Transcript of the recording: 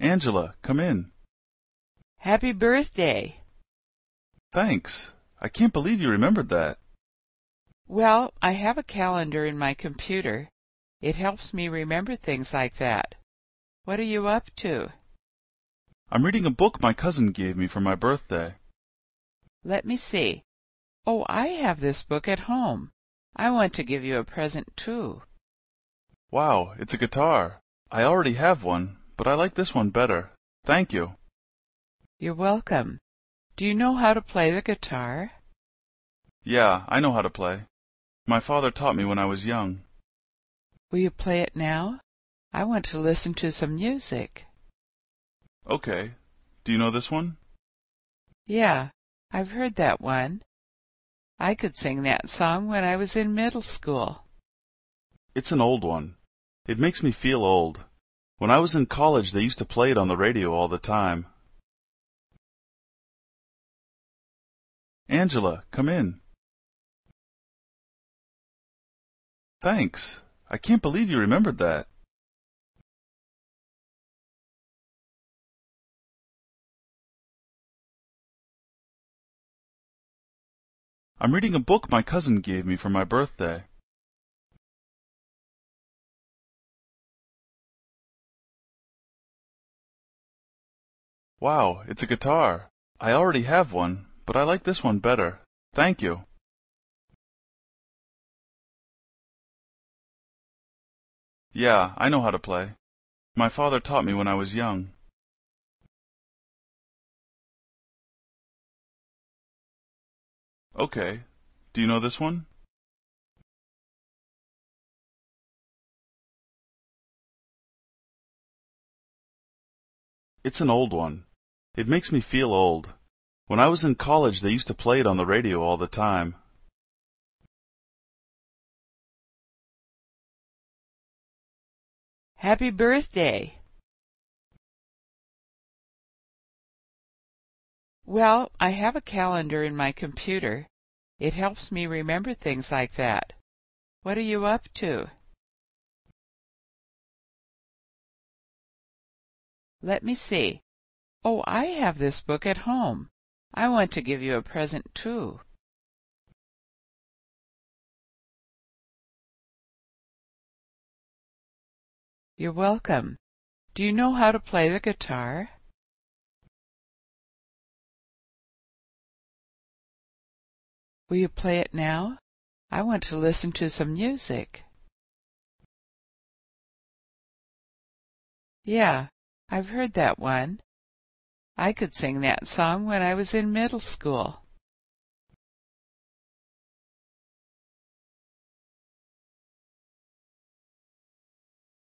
Angela, come in. Happy birthday! Thanks. I can't believe you remembered that. Well, I have a calendar in my computer. It helps me remember things like that. What are you up to? I'm reading a book my cousin gave me for my birthday. Let me see. Oh, I have this book at home. I want to give you a present too. Wow, it's a guitar. I already have one, but I like this one better. Thank you. You're welcome. Do you know how to play the guitar? Yeah, I know how to play. My father taught me when I was young. Will you play it now? I want to listen to some music. Okay. Do you know this one? Yeah, I've heard that one. I could sing that song when I was in middle school. It's an old one. It makes me feel old. When I was in college, they used to play it on the radio all the time. Angela, come in. Thanks. I can't believe you remembered that. I'm reading a book my cousin gave me for my birthday. Wow, it's a guitar. I already have one, but I like this one better. Thank you. Yeah, I know how to play. My father taught me when I was young. Okay. Do you know this one? It's an old one. It makes me feel old. When I was in college, they used to play it on the radio all the time. Happy birthday! Well, I have a calendar in my computer. It helps me remember things like that. What are you up to? Let me see. Oh, I have this book at home. I want to give you a present too. You're welcome. Do you know how to play the guitar? Will you play it now? I want to listen to some music. Yeah, I've heard that one. I could sing that song when I was in middle school.